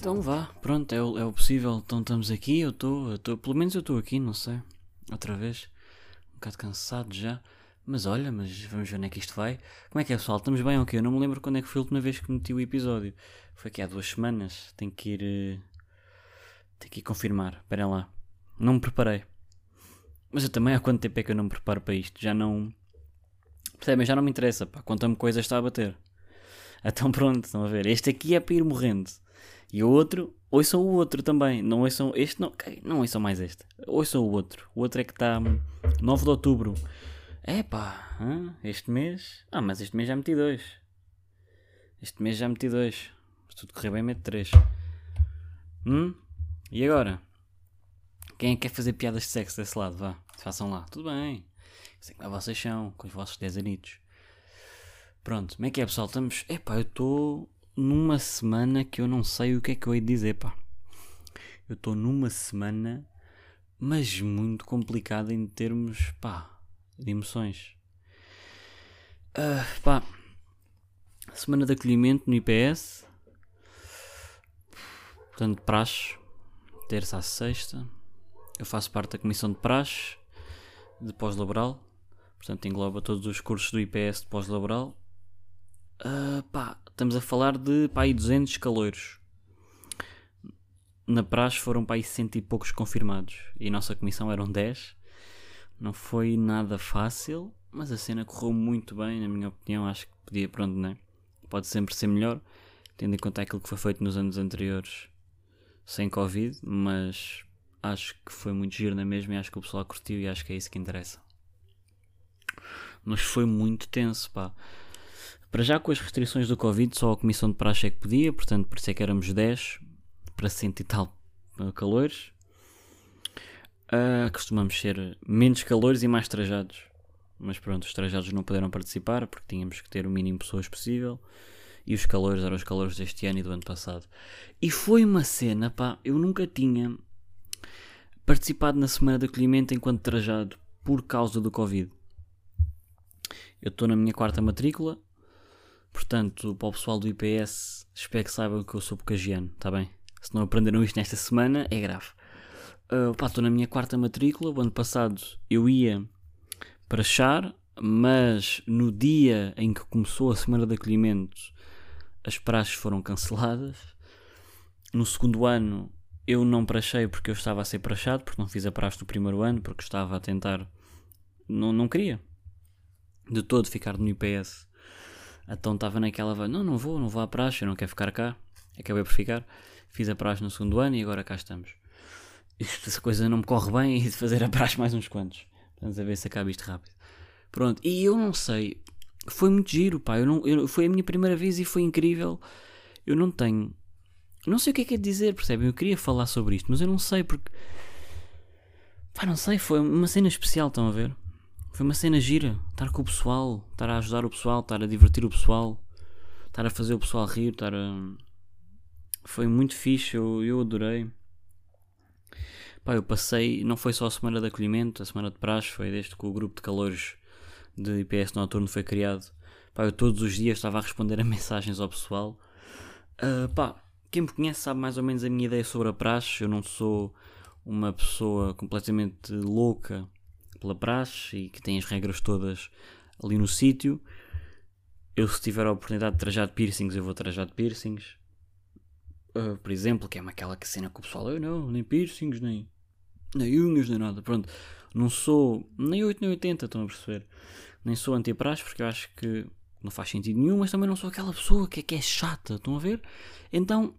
Então vá, pronto, é o, é o possível. Então estamos aqui, eu estou, pelo menos eu estou aqui, não sei. Outra vez, bocado cansado já. Mas olha, mas vamos ver onde é que isto vai. Como é que é pessoal? Estamos bem ou okay? Eu não me lembro quando é que foi a última vez que meti o episódio. Foi aqui há duas semanas. Tenho que ir. Uh, tenho que ir confirmar. Esperem lá. Não me preparei. Mas eu também há quanto tempo é que eu não me preparo para isto? Já não. Percebem? Já não me interessa. Pá. Conta-me coisas está a bater. Então pronto, estão a ver. Este aqui é para ir morrendo. E o outro, ouçam o outro também. Não ouçam este, não, não ouçam mais este. Ouçam o outro. O outro é que está 9 de outubro. É pá, este mês. Ah, mas este mês já meti dois. Este mês já meti dois. Se tudo correr bem, mete três. Hum? E agora? Quem é que quer fazer piadas de sexo desse lado? Vá, façam lá. Tudo bem. Sei que vocês são, com os vossos 10 anitos. Pronto, como é que é pessoal? Estamos. Epá, eu estou numa semana que eu não sei o que é que eu hei de dizer, pá. Eu estou numa semana, mas muito complicada em termos, pá, de emoções. Uh, pá, semana de acolhimento no IPS. Portanto, praxe, terça a sexta. Eu faço parte da comissão de praxe de pós-laboral. Portanto, engloba todos os cursos do IPS de pós-laboral. Uh, pá, estamos a falar de pá, aí 200 caloiros. Na praxe foram pá, aí cento e poucos confirmados. E a nossa comissão eram 10. Não foi nada fácil, mas a cena correu muito bem, na minha opinião. Acho que podia, pronto, né? Pode sempre ser melhor, tendo em conta aquilo que foi feito nos anos anteriores sem Covid, mas acho que foi muito giro na mesma e acho que o pessoal curtiu e acho que é isso que interessa. Mas foi muito tenso, pá. Para já com as restrições do Covid, só a comissão de praxe é que podia, portanto, por isso é que éramos 10 para cento e tal uh, calores. Uh, costumamos ser menos calores e mais trajados. Mas pronto, os trajados não puderam participar porque tínhamos que ter o mínimo de pessoas possível. E os calores eram os calores deste ano e do ano passado. E foi uma cena, pá, eu nunca tinha participado na semana de acolhimento enquanto trajado por causa do Covid. Eu estou na minha quarta matrícula, Portanto, para o pessoal do IPS, espero que saibam que eu sou bocagiano, está bem? Se não aprenderam isto nesta semana, é grave. Uh, pá, estou na minha quarta matrícula. O ano passado eu ia para Char, mas no dia em que começou a semana de acolhimento, as praxes foram canceladas. No segundo ano eu não prachei porque eu estava a ser prachado, porque não fiz a praxe do primeiro ano, porque estava a tentar. Não, não queria de todo ficar no IPS então estava naquela, não, não vou, não vou à praxe, eu não quero ficar cá. Acabei por ficar. Fiz a praxe no segundo ano e agora cá estamos. Esta coisa não me corre bem e de fazer a praxe mais uns quantos. Vamos a ver se acaba isto rápido. Pronto, e eu não sei. Foi muito giro, pá. Eu não, eu, foi a minha primeira vez e foi incrível. Eu não tenho. Não sei o que é que é dizer, percebem? Eu queria falar sobre isto, mas eu não sei porque. Pá, não sei, foi uma cena especial, estão a ver? Foi uma cena gira. Estar com o pessoal, estar a ajudar o pessoal, estar a divertir o pessoal, estar a fazer o pessoal rir, estar a. Foi muito fixe, eu, eu adorei. Pá, eu passei, não foi só a semana de acolhimento, a semana de praxe, foi desde que o grupo de calores de IPS noturno foi criado. Pá, eu todos os dias estava a responder a mensagens ao pessoal. Uh, pá, quem me conhece sabe mais ou menos a minha ideia sobre a praxe. Eu não sou uma pessoa completamente louca pela praxe e que tem as regras todas ali no sítio. Eu, se tiver a oportunidade de trajar de piercings, eu vou trajar de piercings. Uh, por exemplo, que é aquela cena que o pessoal, eu não, nem piercings, nem, nem unhas, nem nada. Pronto, não sou nem 8 nem 80, estão a perceber? Nem sou anti-praxe porque eu acho que não faz sentido nenhum, mas também não sou aquela pessoa que é, que é chata, estão a ver? Então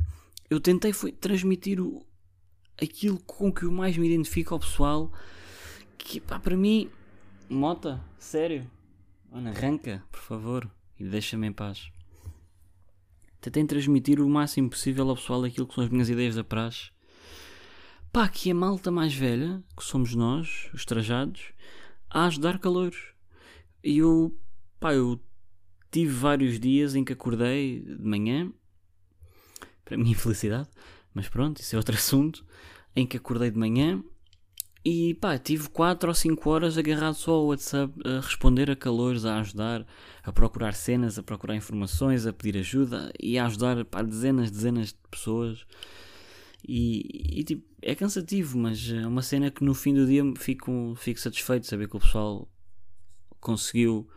eu tentei foi transmitir o, aquilo com que eu mais me identifico ao pessoal que pá, para mim, Mota, sério, Ana, arranca, por favor, e deixa-me em paz. Tentei transmitir o máximo possível ao pessoal aquilo que são as minhas ideias da praxe. Pá, que a malta mais velha, que somos nós, os trajados, a ajudar calores. E eu, pá, eu tive vários dias em que acordei de manhã, para a minha infelicidade, mas pronto, isso é outro assunto, em que acordei de manhã e pá, tive 4 ou 5 horas agarrado só ao WhatsApp a responder a calores, a ajudar, a procurar cenas, a procurar informações, a pedir ajuda e a ajudar pá, dezenas, dezenas de pessoas. E, e, tipo, é cansativo, mas é uma cena que no fim do dia fico, fico satisfeito de saber que o pessoal conseguiu,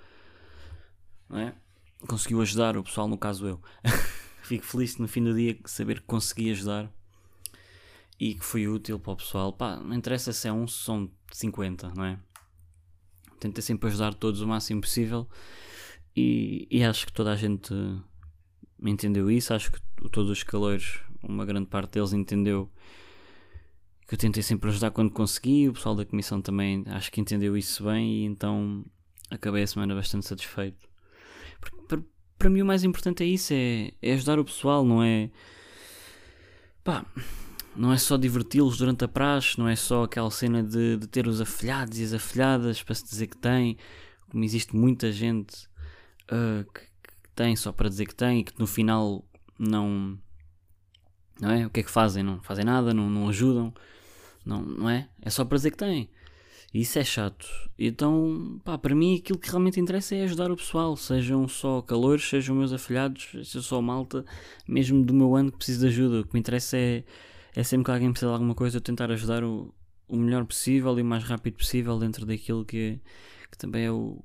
não é? Conseguiu ajudar o pessoal, no caso eu. fico feliz no fim do dia saber que consegui ajudar e que foi útil para o pessoal. Pá, não interessa se é um, se são 50, não é? Tentei sempre ajudar todos o máximo possível e, e acho que toda a gente entendeu isso. Acho que todos os calores, uma grande parte deles entendeu que eu tentei sempre ajudar quando consegui. O pessoal da comissão também acho que entendeu isso bem e então acabei a semana bastante satisfeito. Para, mim o mais importante é isso, é, é ajudar o pessoal, não é... Pá, não é só diverti-los durante a praxe, não é só aquela cena de, de ter os afilhados e as afilhadas para se dizer que tem, como existe muita gente uh, que, que, tem só para dizer que tem e que no final não. Não é? O que é que fazem? Não fazem nada, não, não ajudam, não, não é? É só para dizer que têm. E isso é chato. Então, pá, para mim aquilo que realmente interessa é ajudar o pessoal, sejam só calores, sejam meus afilhados, seja só malta, mesmo do meu ano que precisa de ajuda. O que me interessa é é sempre que alguém precisa de alguma coisa eu tentar ajudar o, o melhor possível e o mais rápido possível dentro daquilo que, que também é o,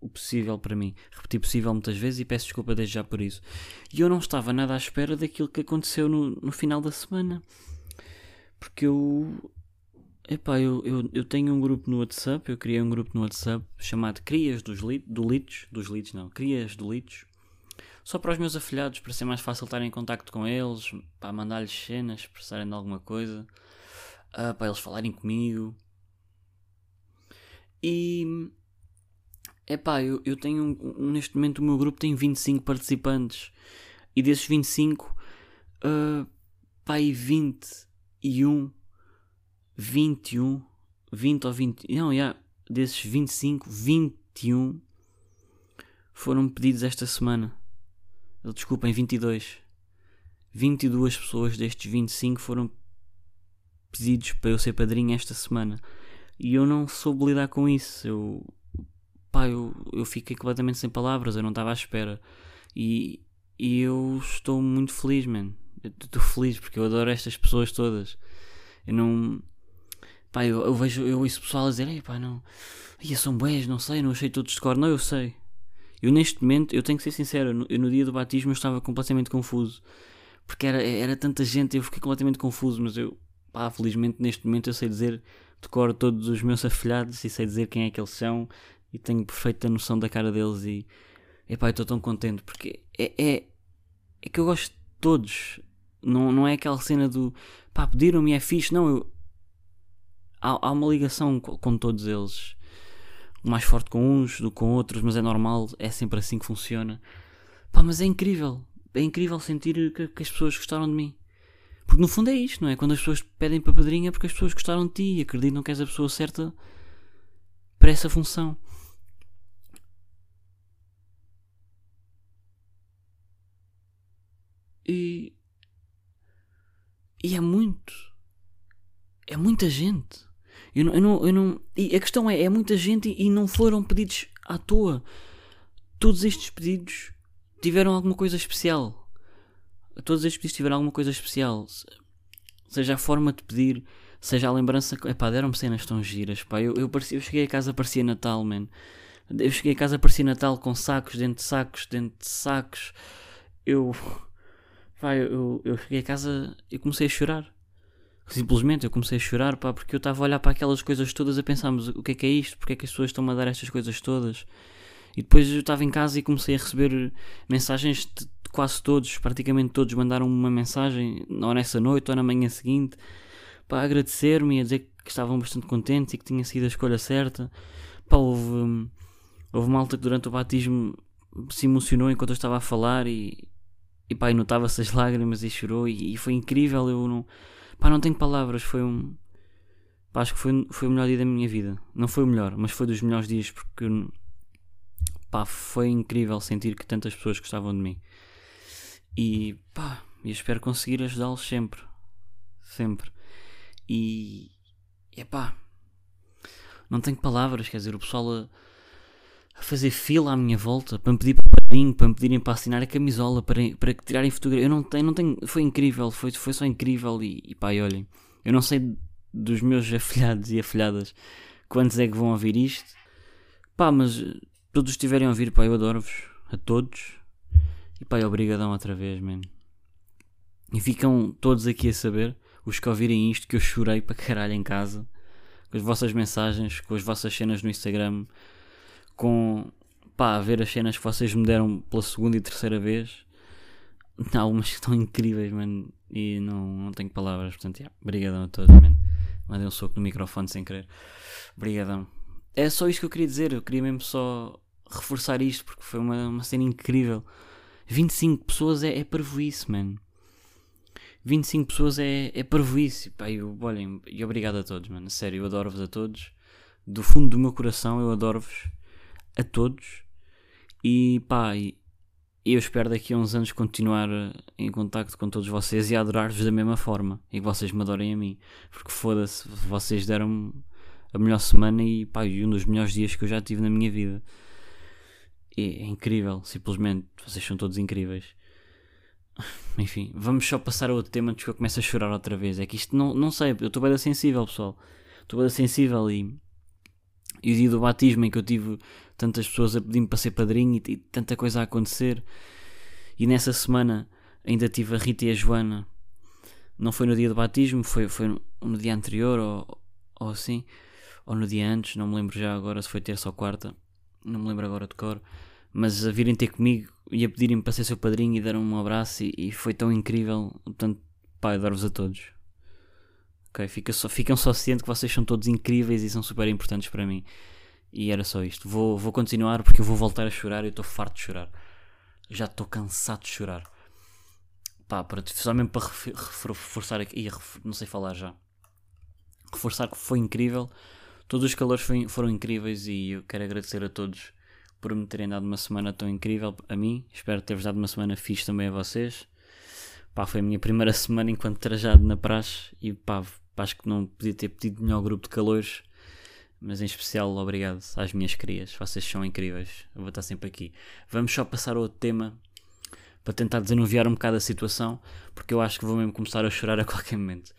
o possível para mim. Repeti possível muitas vezes e peço desculpa desde já por isso. E eu não estava nada à espera daquilo que aconteceu no, no final da semana. Porque eu. Epá, eu, eu, eu tenho um grupo no WhatsApp, eu criei um grupo no WhatsApp chamado Crias dos do Litos, dos Litos não, Crias do Litos, só para os meus afilhados, para ser mais fácil estar em contacto com eles, para mandar-lhes cenas, precisarem de alguma coisa, uh, para eles falarem comigo. E. Epá, eu, eu tenho. Um, neste momento o meu grupo tem 25 participantes. E desses 25, uh, pá, e 21, 21, 20 ou 20. Não, já, desses 25, 21 foram pedidos esta semana. Desculpem, 22. 22 pessoas destes 25 foram pedidos para eu ser padrinho esta semana. E eu não soube lidar com isso. Eu, pá, eu, eu fiquei completamente sem palavras. Eu não estava à espera. E, e eu estou muito feliz, man. Estou feliz porque eu adoro estas pessoas todas. Eu não. Pá, eu, eu vejo eu ouço pessoal a dizer: Ei, pá, não. Ia são boés, não sei, não achei todos de cor. Não, eu sei. Eu neste momento, eu tenho que ser sincero, no, eu no dia do batismo eu estava completamente confuso. Porque era, era tanta gente, eu fiquei completamente confuso, mas eu, pá, felizmente neste momento eu sei dizer, decoro todos os meus afilhados e sei dizer quem é que eles são e tenho perfeita noção da cara deles e, epá, estou tão contente porque é, é, é que eu gosto de todos. Não, não é aquela cena do, pá, pediram-me, é fixe, não, eu, há, há uma ligação com, com todos eles mais forte com uns do que com outros, mas é normal, é sempre assim que funciona. Pá, mas é incrível, é incrível sentir que, que as pessoas gostaram de mim. Porque no fundo é isto, não é? Quando as pessoas pedem para padrinha é porque as pessoas gostaram de ti e acreditam que és a pessoa certa para essa função. E. E é muito. É muita gente. Eu não, eu não, eu não, e a questão é, é muita gente e não foram pedidos à toa. Todos estes pedidos tiveram alguma coisa especial. Todos estes pedidos tiveram alguma coisa especial. Seja a forma de pedir, seja a lembrança. Epá, deram-me cenas tão giras. Pá. Eu, eu, parecia, eu cheguei a casa, parecia Natal, man. Eu cheguei a casa, parecia Natal com sacos dentro de sacos, dentro de sacos. Eu. Pá, eu, eu cheguei a casa e comecei a chorar. Simplesmente eu comecei a chorar, pá, porque eu estava a olhar para aquelas coisas todas a pensar, mas o que é que é isto? Porque é que as pessoas estão a dar estas coisas todas? E depois eu estava em casa e comecei a receber mensagens de, quase todos, praticamente todos mandaram uma mensagem, ou nessa noite ou na manhã seguinte, para agradecer-me e a dizer que estavam bastante contentes e que tinha sido a escolha certa. Pá, houve, houve malta que durante o batismo se emocionou enquanto eu estava a falar e, e pá, notava-se as lágrimas e chorou e, e foi incrível, eu não Pá, não tenho palavras, foi um. Pá, acho que foi, foi o melhor dia da minha vida. Não foi o melhor, mas foi dos melhores dias porque pá, foi incrível sentir que tantas pessoas gostavam de mim. E pá, eu espero conseguir ajudá-los sempre. Sempre. E é pá, não tenho palavras, quer dizer, o pessoal a, a fazer fila à minha volta para me pedir padrinho, para me pedirem para assinar a camisola, para, para tirarem fotografia. Eu não tenho, não tenho, foi incrível, foi, foi só incrível. E, e pá, olhem, eu não sei dos meus afilhados e afilhadas quantos é que vão ouvir isto, pá, mas todos estiverem a ouvir, pá, eu adoro-vos, a todos, e pá, obrigadão outra vez, mano. E ficam todos aqui a saber, os que ouvirem isto, que eu chorei para caralho em casa com as vossas mensagens, com as vossas cenas no Instagram, com pá, a ver as cenas que vocês me deram pela segunda e terceira vez. Há algumas que estão incríveis, mano, e não, não tenho palavras, portanto, yeah, a todos, mano. Mandei um soco no microfone sem querer. Brigadão. É só isto que eu queria dizer, eu queria mesmo só reforçar isto, porque foi uma, uma cena incrível. 25 pessoas é, é parvoíce, mano. 25 pessoas é, é parvoíce. Pá, eu, olhem, e obrigado a todos, mano. Sério, eu adoro-vos a todos. Do fundo do meu coração, eu adoro-vos a todos. E pá, eu espero daqui a uns anos continuar em contacto com todos vocês e adorar-vos da mesma forma. E que vocês me adorem a mim. Porque foda-se, vocês deram-me a melhor semana e pá, um dos melhores dias que eu já tive na minha vida. É, é incrível, simplesmente. Vocês são todos incríveis. Enfim, vamos só passar a outro tema antes que eu comece a chorar outra vez. É que isto não, não sei, eu estou bem sensível, pessoal. Estou bem sensível e, e o dia do batismo em que eu tive tantas pessoas a pedir-me para ser padrinho e, e, tanta coisa a acontecer. E nessa semana ainda tive a Rita e a Joana. Não foi no dia do batismo, foi, foi no, dia anterior ou, ou assim. Ou no dia antes, não me lembro já agora se foi terça ou quarta. Não me lembro agora de cor mas a virem ter comigo e a pedirem-me para ser seu padrinho e deram um abraço e, e foi tão incrível. Portanto, pai, adoro-vos a todos. Ok, fica só, ficam só cientes que vocês são todos incríveis e são super importantes para mim. E era só isto. Vou, vou continuar porque eu vou voltar a chorar. Eu estou farto de chorar. Já estou cansado de chorar. Pá, para, só mesmo para reforçar aqui. não sei falar já. Reforçar que foi incrível. Todos os calores foi, foram incríveis e eu quero agradecer a todos por me terem dado uma semana tão incrível a mim. Espero ter-vos dado uma semana fixe também a vocês. Pá, foi a minha primeira semana enquanto trajado na praxe e pá, acho que não podia ter pedido melhor grupo de calores. Mas em especial, obrigado às minhas crias. Vocês são incríveis. Eu vou estar sempre aqui. Vamos só passar a outro tema para tentar desanuviar um bocado a situação, porque eu acho que vou mesmo começar a chorar a qualquer momento.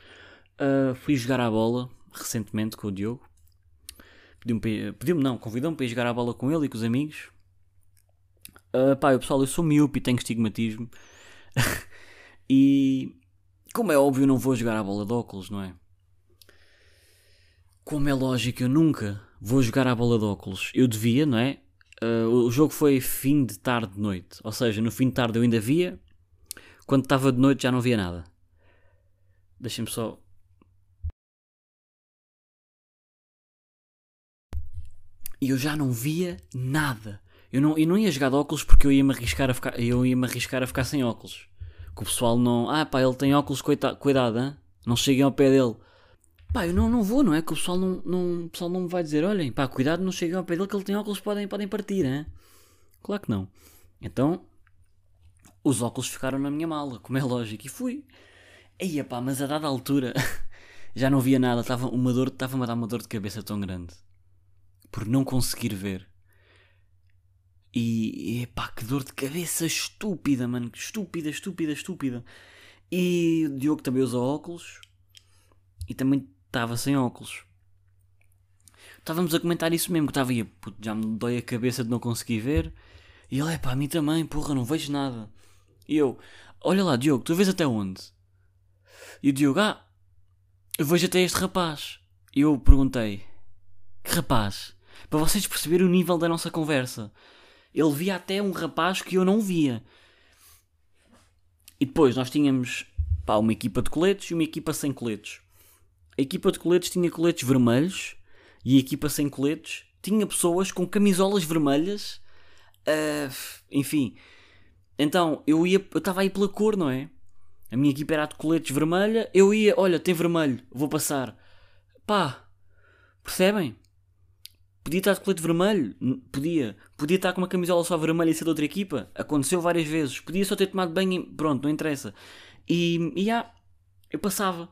Uh, fui jogar a bola recentemente com o Diogo Pediu-me, pediu não, convidou-me para ir jogar a bola com ele e com os amigos. Uh, pá, eu, pessoal, eu sou miúpe e tenho estigmatismo. e, como é óbvio, não vou jogar a bola de óculos, não é? Como é lógico, eu nunca vou jogar a bola de óculos. Eu devia, não é? Uh, o jogo foi fim de tarde de noite. Ou seja, no fim de tarde eu ainda via. Quando estava de noite já não via nada. Deixem-me só e eu já não via nada. Eu não, eu não ia jogar de óculos porque eu ia me arriscar a ficar, eu ia me arriscar a ficar sem óculos. Que o pessoal não. Ah, pá, ele tem óculos, cuidado, hein? não cheguem ao pé dele. Pá, eu não, não vou, não é? Que o pessoal não, não, o pessoal não me vai dizer: olhem, pá, cuidado, não cheguem ao pé dele que ele tem óculos, podem, podem partir, hein? Claro que não. Então, os óculos ficaram na minha mala, como é lógico, e fui. Eia pá, mas a dada altura já não via nada, estava uma dor, estava-me a dar uma dor de cabeça tão grande por não conseguir ver. E pá, que dor de cabeça estúpida, mano. Estúpida, estúpida, estúpida. E o Diogo também usa óculos. E também estava sem óculos. Estávamos a comentar isso mesmo, que estava aí, já me dói a cabeça de não conseguir ver. E ele, é pá, a mim também, porra, não vejo nada. E eu, olha lá, Diogo, tu vês até onde? E o Diogo, ah, eu vejo até este rapaz. E eu perguntei, que rapaz? Para vocês perceberem o nível da nossa conversa. Ele via até um rapaz que eu não via. E depois nós tínhamos pá, uma equipa de coletes e uma equipa sem coletes. A equipa de coletes tinha coletes vermelhos e a equipa sem coletes tinha pessoas com camisolas vermelhas. Uh, enfim, então eu ia, eu estava aí pela cor, não é? A minha equipa era de coletes vermelha. Eu ia, olha, tem vermelho, vou passar. Pá, percebem? Podia estar de colete vermelho, podia. Podia estar com uma camisola só vermelha e ser de outra equipa. Aconteceu várias vezes. Podia só ter tomado banho e pronto, não interessa. E, e ah, eu passava.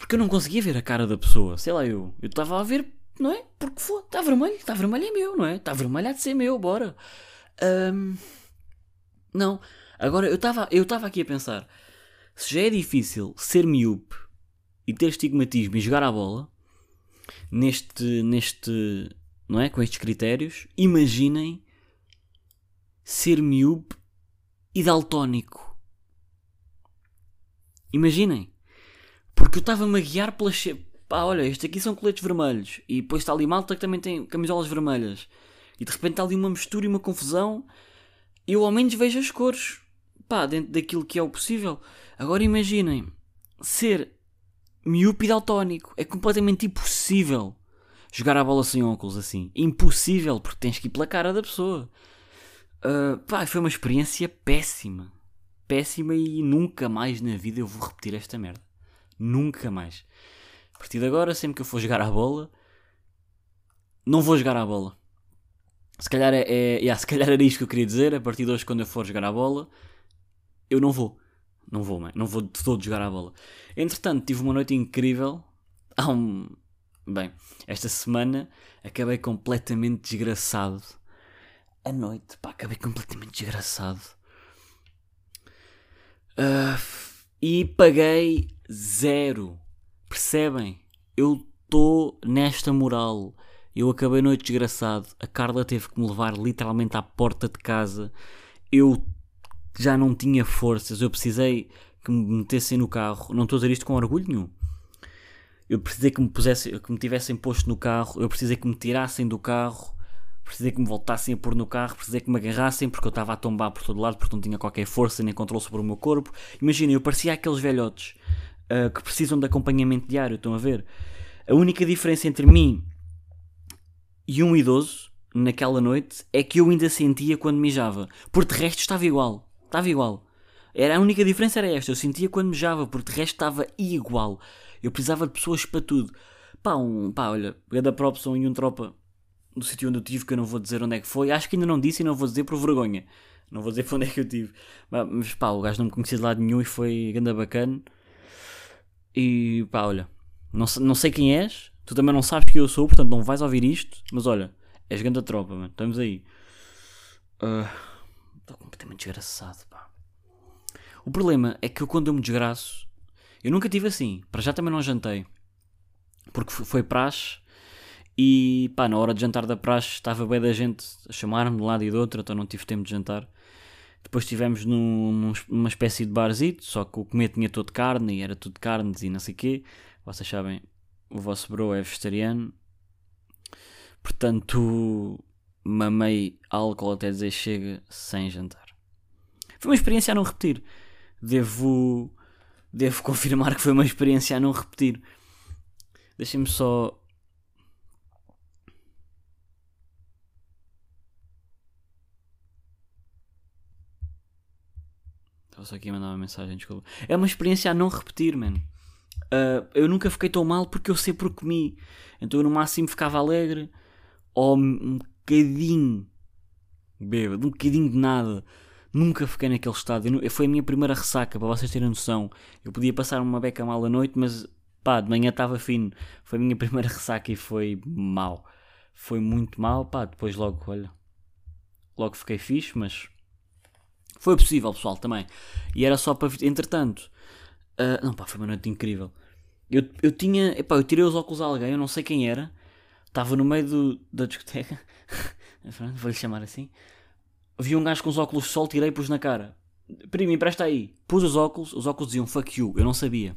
Porque eu não conseguia ver a cara da pessoa. Sei lá, eu. Eu estava a ver, não é? Porque foi. Está vermelho, está vermelho é meu, não é? Está vermelho há de ser meu, bora. Um, não. Agora, eu estava eu aqui a pensar. Se já é difícil ser miúpe e ter estigmatismo e jogar a bola neste, neste, não é? Com estes critérios, imaginem ser miúpe e daltónico. Imaginem. Porque eu estava-me a guiar pelas. Pá, olha, estes aqui são coletes vermelhos. E depois está ali malta que também tem camisolas vermelhas. E de repente está ali uma mistura e uma confusão. Eu ao menos vejo as cores. Pá, dentro daquilo que é o possível. Agora imaginem. Ser miúpe e daltónico. É completamente impossível jogar a bola sem óculos assim. Impossível, porque tens que ir pela cara da pessoa. Uh, pá, foi uma experiência péssima. Péssima e nunca mais na vida eu vou repetir esta merda. Nunca mais. A partir de agora, sempre que eu for jogar a bola, não vou jogar a bola. Se calhar, é, é yeah, se calhar era isto que eu queria dizer. A partir de hoje, quando eu for jogar a bola, eu não vou. Não vou, man. não vou de todo jogar a bola. Entretanto, tive uma noite incrível. Há um. Bem, esta semana acabei completamente desgraçado. A noite, pá, acabei completamente desgraçado. Uh, e paguei Zero. Percebem? Eu estou nesta moral. Eu acabei noite desgraçado. A Carla teve que me levar literalmente à porta de casa. Eu já não tinha forças. Eu precisei que me metessem no carro. Não estou a dizer isto com orgulho nenhum. Eu precisei que me, pusesse, que me tivessem posto no carro. Eu precisei que me tirassem do carro. Precisei que me voltassem a pôr no carro. Precisei que me agarrassem porque eu estava a tombar por todo lado porque não tinha qualquer força nem controle sobre o meu corpo. Imagina, eu parecia aqueles velhotes uh, que precisam de acompanhamento diário, estão a ver? A única diferença entre mim e um idoso naquela noite é que eu ainda sentia quando mijava. Por de resto estava igual. Estava igual. Era, a única diferença era esta. Eu sentia quando mijava, porque de resto estava igual. Eu precisava de pessoas para tudo. Pá, um, pá olha, da Propson e um tropa do sítio onde eu tive, que eu não vou dizer onde é que foi. Acho que ainda não disse e não vou dizer por vergonha. Não vou dizer para onde é que eu tive. Mas pá, o gajo não me conhecia de lado nenhum e foi ganda bacana. E pá, olha, não, não sei quem és, tu também não sabes quem eu sou, portanto não vais ouvir isto, mas olha, és grande tropa, mano, estamos aí. Estou uh, completamente desgraçado, pá. O problema é que eu, quando eu me desgraço, eu nunca tive assim, para já também não jantei, porque foi praxe. E pá, na hora de jantar da praxe estava bem da gente a chamar-me de um lado e do outro, então não tive tempo de jantar. Depois estivemos num, numa espécie de barzito, só que o comer tinha todo carne e era tudo carnes e não sei o quê. Vocês sabem, o vosso bro é vegetariano. Portanto, mamei álcool até dizer chega sem jantar. Foi uma experiência a não repetir. Devo, devo confirmar que foi uma experiência a não repetir. Deixem-me só Só aqui mandar uma mensagem, desculpa. É uma experiência a não repetir, mano. Uh, eu nunca fiquei tão mal porque eu sempre comi. Então eu no máximo ficava alegre ou um bocadinho bêbado, um bocadinho de nada. Nunca fiquei naquele estado. Eu, foi a minha primeira ressaca, para vocês terem noção. Eu podia passar uma beca mal à noite, mas pá, de manhã estava fino. Foi a minha primeira ressaca e foi mal. Foi muito mal, pá. Depois logo, olha, logo fiquei fixe, mas foi possível, pessoal, também. E era só para. Entretanto. Uh, não, pá, foi uma noite incrível. Eu, eu tinha. Epá, eu tirei os óculos a alguém, eu não sei quem era. Estava no meio do, da discoteca. Vou-lhe chamar assim. Vi um gajo com os óculos de sol, tirei e pus na cara. Primo, empresta aí. Pus os óculos, os óculos diziam fuck you, eu não sabia.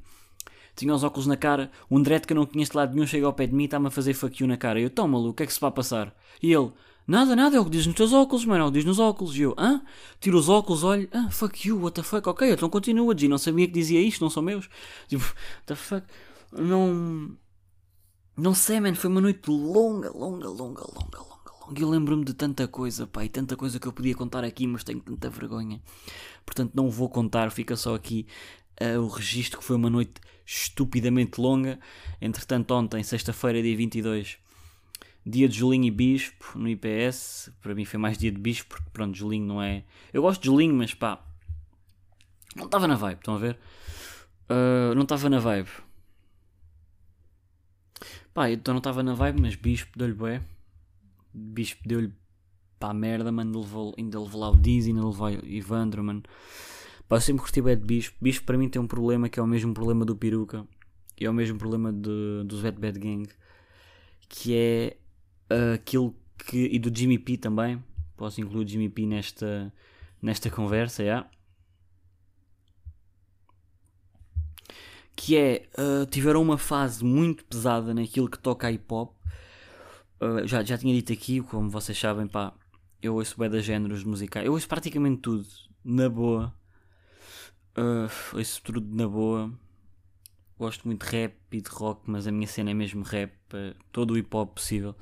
Tinha os óculos na cara, um direto que eu não conheço de lado nenhum chega ao pé de mim e está-me a fazer fuck you na cara. Eu, toma maluco, o que é que se vai passar? E ele, Nada, nada, é o que diz nos teus óculos, mano, é o que diz nos óculos. E eu, hã? Tiro os óculos, olho, ah, fuck you, what the fuck, ok, então continua, G, não sabia que dizia isto, não são meus. Tipo, what the fuck, não. Não sei, mano, foi uma noite longa, longa, longa, longa, longa, longa. Eu lembro-me de tanta coisa, pá, e tanta coisa que eu podia contar aqui, mas tenho tanta vergonha. Portanto, não vou contar, fica só aqui uh, o registro que foi uma noite estupidamente longa. Entretanto, ontem, sexta-feira, dia 22, dia de Julinho e Bispo no IPS. Para mim foi mais dia de Bispo, porque pronto, Julinho não é. Eu gosto de Julinho, mas pá, não estava na vibe, estão a ver? Uh, não estava na vibe. Pá, então não estava na vibe, mas Bispo deu-lhe bué. Bispo deu-lhe pá merda, mano. Levou, ainda levou lá o Dizzy, ainda levou Ivandro, mano. Pá, eu sempre curti bué de Bispo. Bispo para mim tem um problema que é o mesmo problema do Peruca. E é o mesmo problema de, do Wet Bad Gang. Que é uh, aquilo que. E do Jimmy P também. Posso incluir o Jimmy P nesta, nesta conversa. Yeah. que é uh, tiveram uma fase muito pesada naquilo que toca a hip hop. Uh, já, já tinha dito aqui, como vocês sabem, pá, eu ouço bem de géneros musicais, eu ouço praticamente tudo, na boa. Uh, ouço tudo na boa. Gosto muito de rap e de rock, mas a minha cena é mesmo rap, uh, todo o hip hop possível.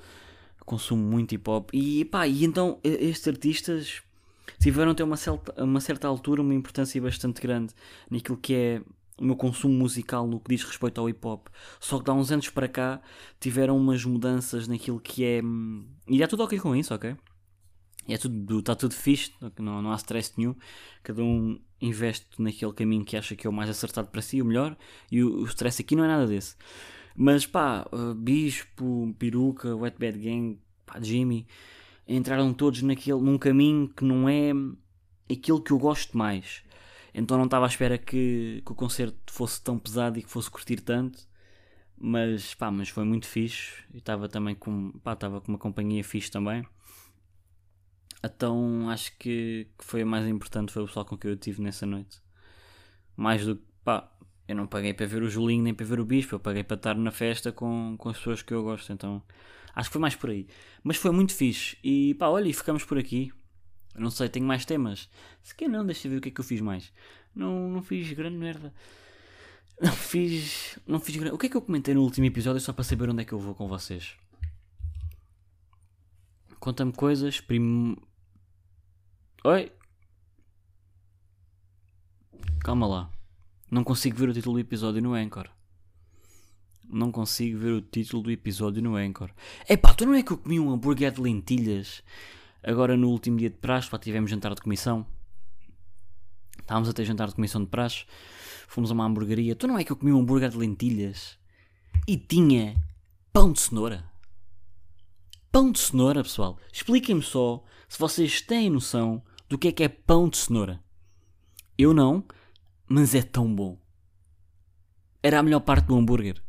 Consumo muito hip hop. E pá, e então estes artistas tiveram até uma certa, uma certa altura uma importância bastante grande naquilo que é o meu consumo musical no que diz respeito ao hip hop. Só que há uns anos para cá tiveram umas mudanças naquilo que é. Hum, e é tudo ok com isso, ok? É tudo, está tudo fixe, não, não há stress nenhum. Cada um investe naquele caminho que acha que é o mais acertado para si, o melhor. E o, o stress aqui não é nada desse. Mas pá, uh, Bispo, Peruca, Wet Bad Gang, pá, Jimmy, entraram todos naquele, num caminho que não é aquilo que eu gosto mais. Então não estava à espera que, que, o concerto fosse tão pesado e que fosse curtir tanto. Mas pá, mas foi muito fixe. E estava também com, pá, estava com uma companhia fixe também. Então acho que, que foi a mais importante foi o pessoal com que eu tive nessa noite. Mais do que pá, eu não paguei para ver o Julinho nem para ver o Bispo, eu paguei para estar na festa com, com as pessoas que eu gosto. Então acho que foi mais por aí. Mas foi muito fixe. E pá, olha, e ficamos por aqui. Eu não sei, tenho mais temas. Se quer não, deixa eu ver o que é que eu fiz mais. Não, não fiz grande merda. Não fiz. Não fiz grande. O que é que eu comentei no último episódio só para saber onde é que eu vou com vocês? Conta-me coisas. Prim... Oi? Calma lá. Não consigo ver o título do episódio no Anchor. Não consigo ver o título do episódio no Anchor. Epá, tu não é que eu comi um hambúrguer de lentilhas Agora no último dia de praxe, pá, tivemos jantar de comissão. Estávamos a ter jantar de comissão de praxe. Fomos a uma hamburgueria. Tu não é que eu comi um hambúrguer de lentilhas e tinha pão de cenoura? Pão de cenoura, pessoal. Expliquem-me só se vocês têm noção do que é que é pão de cenoura. Eu não, mas é tão bom. Era a melhor parte do hambúrguer.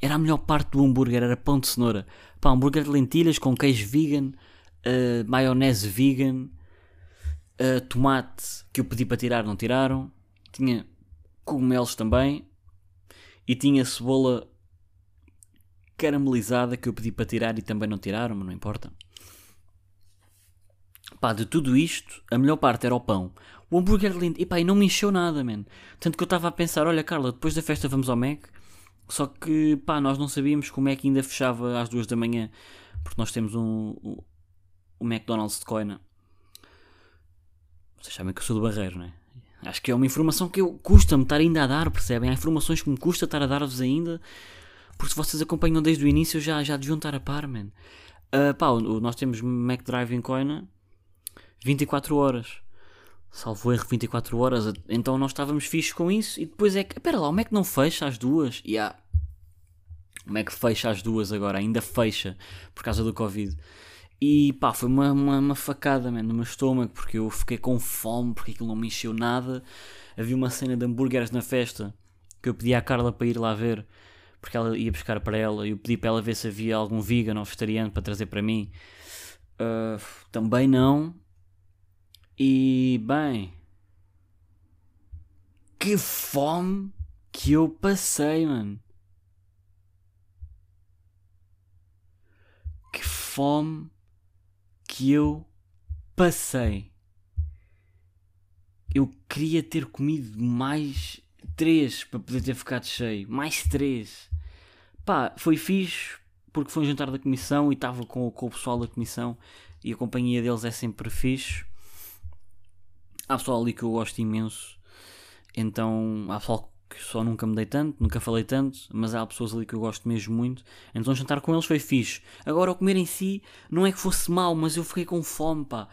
Era a melhor parte do hambúrguer, era pão de cenoura. Pá, hambúrguer de lentilhas com queijo vegan, uh, maionese vegan, uh, tomate que eu pedi para tirar, não tiraram, tinha cogumelos também e tinha cebola caramelizada que eu pedi para tirar e também não tiraram, mas não importa. Pá, de tudo isto, a melhor parte era o pão. O hambúrguer lindo. E e não me encheu nada, man. Tanto que eu estava a pensar, olha Carla, depois da festa vamos ao Mac. Só que, pá, nós não sabíamos que o Mac ainda fechava às duas da manhã. Porque nós temos um, o McDonald's de Coina. Vocês sabem que eu sou do Barreiro, não é? Acho que é uma informação que eu custa-me estar ainda a dar, percebem? Há informações que me custa estar a dar-vos ainda, porque se vocês acompanham desde o início já, já deviam estar a par, man. Uh, pá, nós temos McDrive em Coina 24 horas. Salvo erro 24 horas, então nós estávamos fixos com isso e depois é que, espera lá, o Mac não fecha às duas? E yeah. o Mac fecha às duas agora, ainda fecha por causa do Covid. E pá, foi uma, uma, uma facada man, no meu estômago, porque eu fiquei com fome, porque aquilo não me encheu nada. Havia uma cena de hambúrgueres na festa que eu pedi à Carla para ir lá ver, porque ela ia buscar para ela. Eu pedi para ela ver se havia algum vegan ou vegetariano para trazer para mim. Uh, também não. E bem, que fome que eu passei, mano. Que fome que eu passei. Eu queria ter comido mais três para poder ter ficado cheio. Mais três. Pá, foi fixe porque foi um jantar da comissão e estava com, com o pessoal da comissão e a companhia deles é sempre fixe. Há pessoal ali que eu gosto imenso Então há pessoal que só nunca me dei tanto, nunca falei tanto, mas há pessoas ali que eu gosto mesmo muito. Então jantar com eles foi fixe. Agora, o comer em si não é que fosse mal, mas eu fiquei com fome, pá.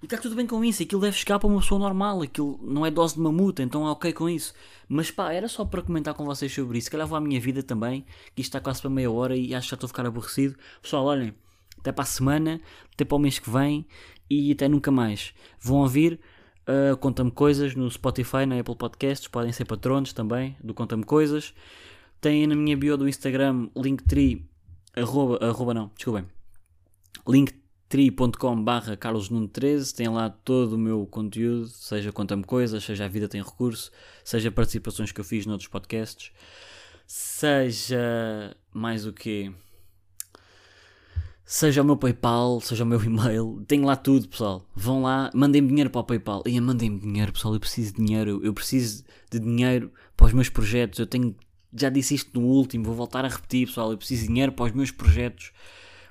E está tudo bem com isso, aquilo deve chegar para uma pessoa normal, aquilo não é dose de mamuta, então é ok com isso. Mas pá, era só para comentar com vocês sobre isso. Se calhar vou à minha vida também, que isto está quase para meia hora e acho que já estou a ficar aborrecido. Pessoal, olhem, até para a semana, até para o mês que vem e até nunca mais. Vão ouvir, uh, conta-me coisas no Spotify, na Apple Podcasts, podem ser patronos também do Conta-me Coisas. Têm na minha bio do Instagram, linktree, arroba, arroba não, desculpem, linktree tri.com barra carlosnuno13 tem lá todo o meu conteúdo, seja conta-me coisas, seja a vida tem recurso, seja participações que eu fiz noutros podcasts, seja mais o que seja o meu Paypal, seja o meu e-mail, tem lá tudo pessoal, vão lá, mandem-me dinheiro para o Paypal, e mandem-me dinheiro pessoal, eu preciso de dinheiro, eu preciso de dinheiro para os meus projetos, eu tenho, já disse isto no último, vou voltar a repetir pessoal, eu preciso de dinheiro para os meus projetos,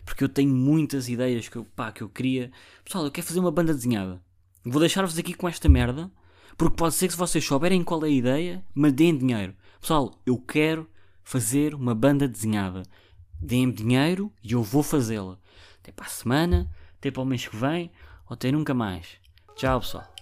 porque eu tenho muitas ideias que eu, pá, que eu queria. Pessoal, eu quero fazer uma banda desenhada. Vou deixar-vos aqui com esta merda, porque pode ser que se vocês souberem qual é a ideia, me deem dinheiro. Pessoal, eu quero fazer uma banda desenhada. Deem-me dinheiro e eu vou fazê-la. Até para a semana, até para o mês que vem, ou até nunca mais. Tchau, pessoal.